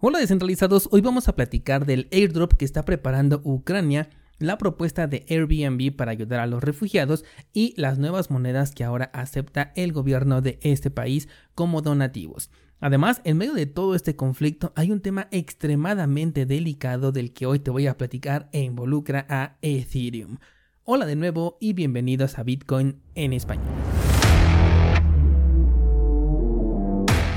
Hola descentralizados, hoy vamos a platicar del airdrop que está preparando Ucrania, la propuesta de Airbnb para ayudar a los refugiados y las nuevas monedas que ahora acepta el gobierno de este país como donativos. Además, en medio de todo este conflicto hay un tema extremadamente delicado del que hoy te voy a platicar e involucra a Ethereum. Hola de nuevo y bienvenidos a Bitcoin en español.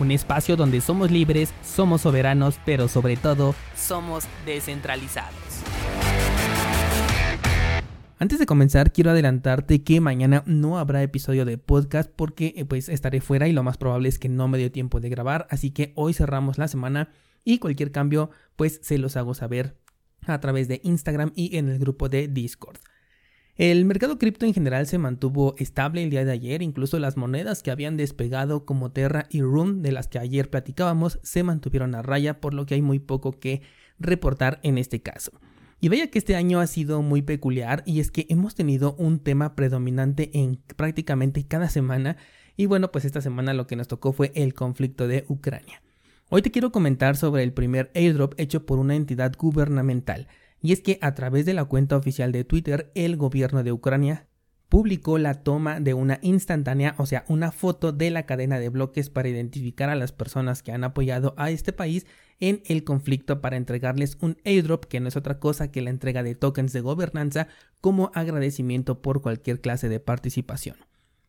un espacio donde somos libres, somos soberanos, pero sobre todo somos descentralizados. Antes de comenzar, quiero adelantarte que mañana no habrá episodio de podcast porque eh, pues estaré fuera y lo más probable es que no me dio tiempo de grabar, así que hoy cerramos la semana y cualquier cambio pues se los hago saber a través de Instagram y en el grupo de Discord. El mercado cripto en general se mantuvo estable el día de ayer, incluso las monedas que habían despegado como Terra y Rune de las que ayer platicábamos se mantuvieron a raya, por lo que hay muy poco que reportar en este caso. Y vaya que este año ha sido muy peculiar y es que hemos tenido un tema predominante en prácticamente cada semana y bueno, pues esta semana lo que nos tocó fue el conflicto de Ucrania. Hoy te quiero comentar sobre el primer airdrop hecho por una entidad gubernamental y es que a través de la cuenta oficial de Twitter, el gobierno de Ucrania publicó la toma de una instantánea, o sea, una foto de la cadena de bloques para identificar a las personas que han apoyado a este país en el conflicto para entregarles un airdrop que no es otra cosa que la entrega de tokens de gobernanza como agradecimiento por cualquier clase de participación.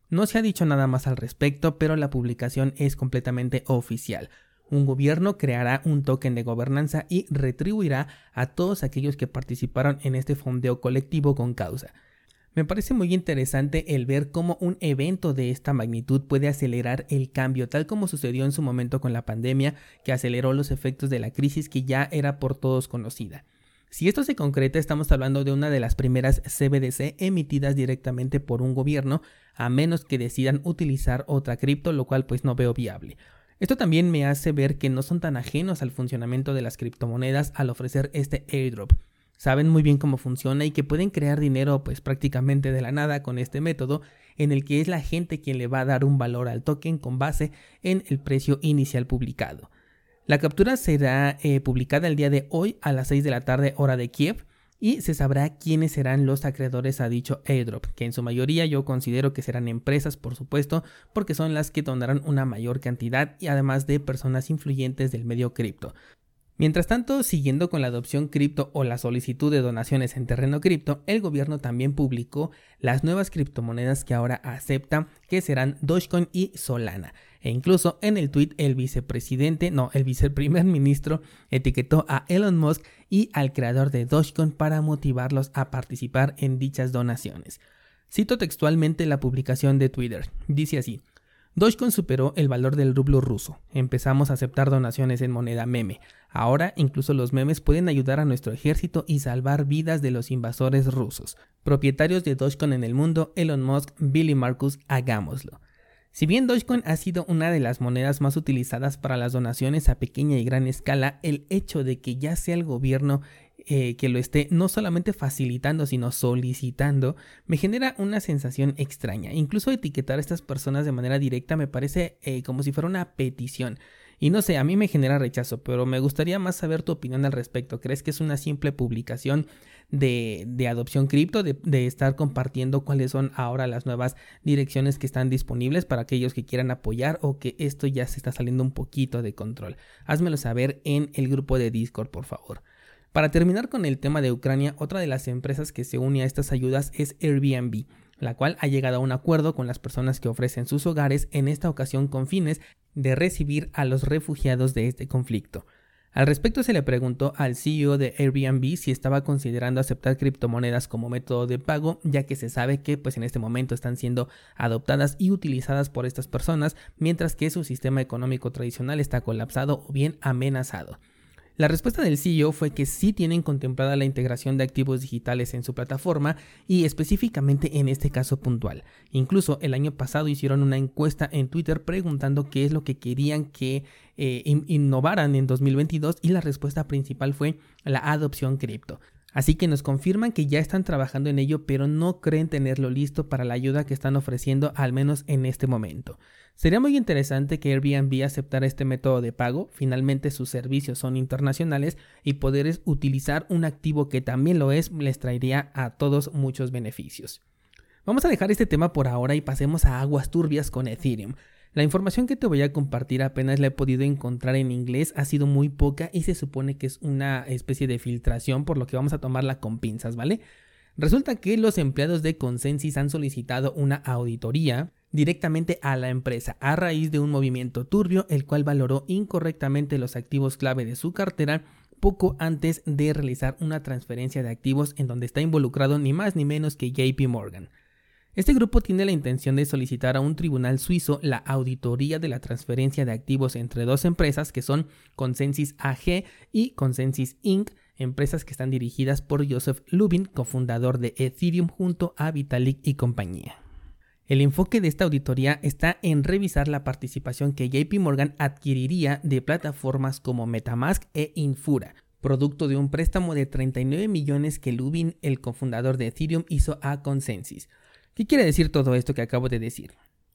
No se ha dicho nada más al respecto, pero la publicación es completamente oficial un gobierno creará un token de gobernanza y retribuirá a todos aquellos que participaron en este fondeo colectivo con causa. Me parece muy interesante el ver cómo un evento de esta magnitud puede acelerar el cambio, tal como sucedió en su momento con la pandemia, que aceleró los efectos de la crisis que ya era por todos conocida. Si esto se concreta, estamos hablando de una de las primeras CBDC emitidas directamente por un gobierno, a menos que decidan utilizar otra cripto, lo cual pues no veo viable. Esto también me hace ver que no son tan ajenos al funcionamiento de las criptomonedas al ofrecer este airdrop. Saben muy bien cómo funciona y que pueden crear dinero pues prácticamente de la nada con este método en el que es la gente quien le va a dar un valor al token con base en el precio inicial publicado. La captura será eh, publicada el día de hoy a las 6 de la tarde hora de Kiev y se sabrá quiénes serán los acreedores a dicho airdrop, que en su mayoría yo considero que serán empresas, por supuesto, porque son las que donarán una mayor cantidad y además de personas influyentes del medio cripto. Mientras tanto, siguiendo con la adopción cripto o la solicitud de donaciones en terreno cripto, el gobierno también publicó las nuevas criptomonedas que ahora acepta, que serán Dogecoin y Solana. E incluso en el tweet el vicepresidente, no, el viceprimer ministro etiquetó a Elon Musk y al creador de Dogecoin para motivarlos a participar en dichas donaciones. Cito textualmente la publicación de Twitter. Dice así. Dogecoin superó el valor del rublo ruso. Empezamos a aceptar donaciones en moneda meme. Ahora incluso los memes pueden ayudar a nuestro ejército y salvar vidas de los invasores rusos. Propietarios de Dogecoin en el mundo, Elon Musk, Billy Marcus, hagámoslo. Si bien Dogecoin ha sido una de las monedas más utilizadas para las donaciones a pequeña y gran escala, el hecho de que ya sea el gobierno eh, que lo esté no solamente facilitando, sino solicitando, me genera una sensación extraña. Incluso etiquetar a estas personas de manera directa me parece eh, como si fuera una petición. Y no sé, a mí me genera rechazo, pero me gustaría más saber tu opinión al respecto. ¿Crees que es una simple publicación de, de adopción cripto, de, de, estar compartiendo cuáles son ahora las nuevas direcciones que están disponibles para aquellos que quieran apoyar o que esto ya se está saliendo un poquito de control? Házmelo saber en el grupo de Discord, por favor. Para terminar con el tema de Ucrania, otra de las empresas que se une a estas ayudas es Airbnb la cual ha llegado a un acuerdo con las personas que ofrecen sus hogares, en esta ocasión con fines de recibir a los refugiados de este conflicto. Al respecto se le preguntó al CEO de Airbnb si estaba considerando aceptar criptomonedas como método de pago, ya que se sabe que pues en este momento están siendo adoptadas y utilizadas por estas personas, mientras que su sistema económico tradicional está colapsado o bien amenazado. La respuesta del CEO fue que sí tienen contemplada la integración de activos digitales en su plataforma y específicamente en este caso puntual. Incluso el año pasado hicieron una encuesta en Twitter preguntando qué es lo que querían que eh, innovaran en 2022 y la respuesta principal fue la adopción cripto. Así que nos confirman que ya están trabajando en ello, pero no creen tenerlo listo para la ayuda que están ofreciendo, al menos en este momento. Sería muy interesante que Airbnb aceptara este método de pago, finalmente sus servicios son internacionales y poder utilizar un activo que también lo es les traería a todos muchos beneficios. Vamos a dejar este tema por ahora y pasemos a aguas turbias con Ethereum. La información que te voy a compartir apenas la he podido encontrar en inglés, ha sido muy poca y se supone que es una especie de filtración, por lo que vamos a tomarla con pinzas, ¿vale? Resulta que los empleados de Consensus han solicitado una auditoría directamente a la empresa a raíz de un movimiento turbio el cual valoró incorrectamente los activos clave de su cartera poco antes de realizar una transferencia de activos en donde está involucrado ni más ni menos que JP Morgan. Este grupo tiene la intención de solicitar a un tribunal suizo la auditoría de la transferencia de activos entre dos empresas que son Consensus AG y Consensus Inc., empresas que están dirigidas por Joseph Lubin, cofundador de Ethereum junto a Vitalik y compañía. El enfoque de esta auditoría está en revisar la participación que JP Morgan adquiriría de plataformas como Metamask e Infura, producto de un préstamo de 39 millones que Lubin, el cofundador de Ethereum, hizo a Consensus. ¿Qué quiere decir todo esto que acabo de decir?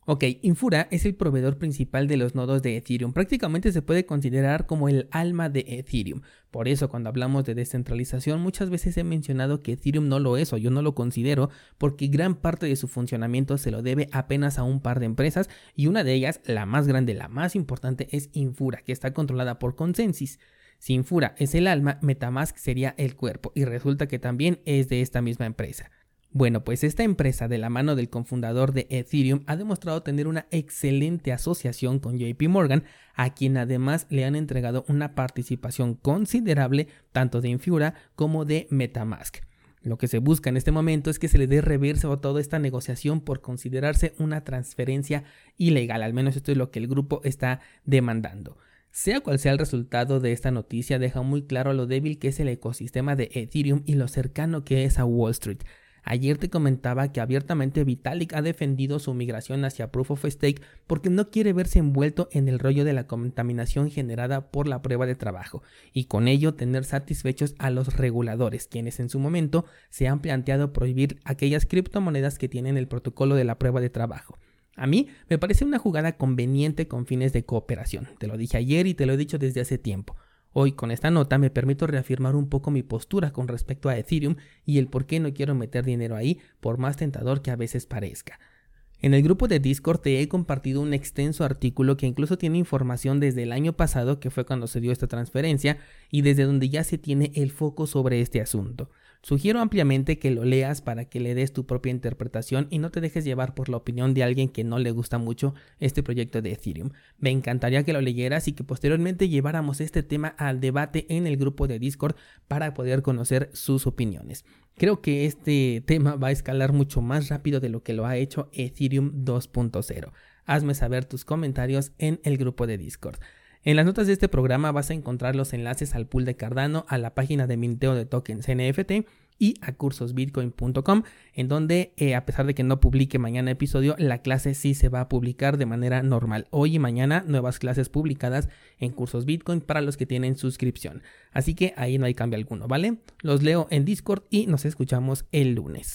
Ok, Infura es el proveedor principal de los nodos de Ethereum. Prácticamente se puede considerar como el alma de Ethereum. Por eso cuando hablamos de descentralización muchas veces he mencionado que Ethereum no lo es o yo no lo considero porque gran parte de su funcionamiento se lo debe apenas a un par de empresas y una de ellas, la más grande, la más importante es Infura, que está controlada por Consensus. Si Infura es el alma, Metamask sería el cuerpo y resulta que también es de esta misma empresa. Bueno, pues esta empresa de la mano del cofundador de Ethereum ha demostrado tener una excelente asociación con JP Morgan, a quien además le han entregado una participación considerable tanto de Infura como de Metamask. Lo que se busca en este momento es que se le dé reverso a toda esta negociación por considerarse una transferencia ilegal, al menos esto es lo que el grupo está demandando. Sea cual sea el resultado de esta noticia, deja muy claro lo débil que es el ecosistema de Ethereum y lo cercano que es a Wall Street. Ayer te comentaba que abiertamente Vitalik ha defendido su migración hacia Proof of Stake porque no quiere verse envuelto en el rollo de la contaminación generada por la prueba de trabajo y con ello tener satisfechos a los reguladores, quienes en su momento se han planteado prohibir aquellas criptomonedas que tienen el protocolo de la prueba de trabajo. A mí me parece una jugada conveniente con fines de cooperación. Te lo dije ayer y te lo he dicho desde hace tiempo. Hoy con esta nota me permito reafirmar un poco mi postura con respecto a Ethereum y el por qué no quiero meter dinero ahí por más tentador que a veces parezca. En el grupo de Discord te he compartido un extenso artículo que incluso tiene información desde el año pasado, que fue cuando se dio esta transferencia, y desde donde ya se tiene el foco sobre este asunto. Sugiero ampliamente que lo leas para que le des tu propia interpretación y no te dejes llevar por la opinión de alguien que no le gusta mucho este proyecto de Ethereum. Me encantaría que lo leyeras y que posteriormente lleváramos este tema al debate en el grupo de Discord para poder conocer sus opiniones. Creo que este tema va a escalar mucho más rápido de lo que lo ha hecho Ethereum 2.0. Hazme saber tus comentarios en el grupo de Discord. En las notas de este programa vas a encontrar los enlaces al pool de Cardano, a la página de minteo de tokens NFT y a cursosbitcoin.com, en donde eh, a pesar de que no publique mañana episodio, la clase sí se va a publicar de manera normal. Hoy y mañana nuevas clases publicadas en cursos Bitcoin para los que tienen suscripción. Así que ahí no hay cambio alguno, ¿vale? Los leo en Discord y nos escuchamos el lunes.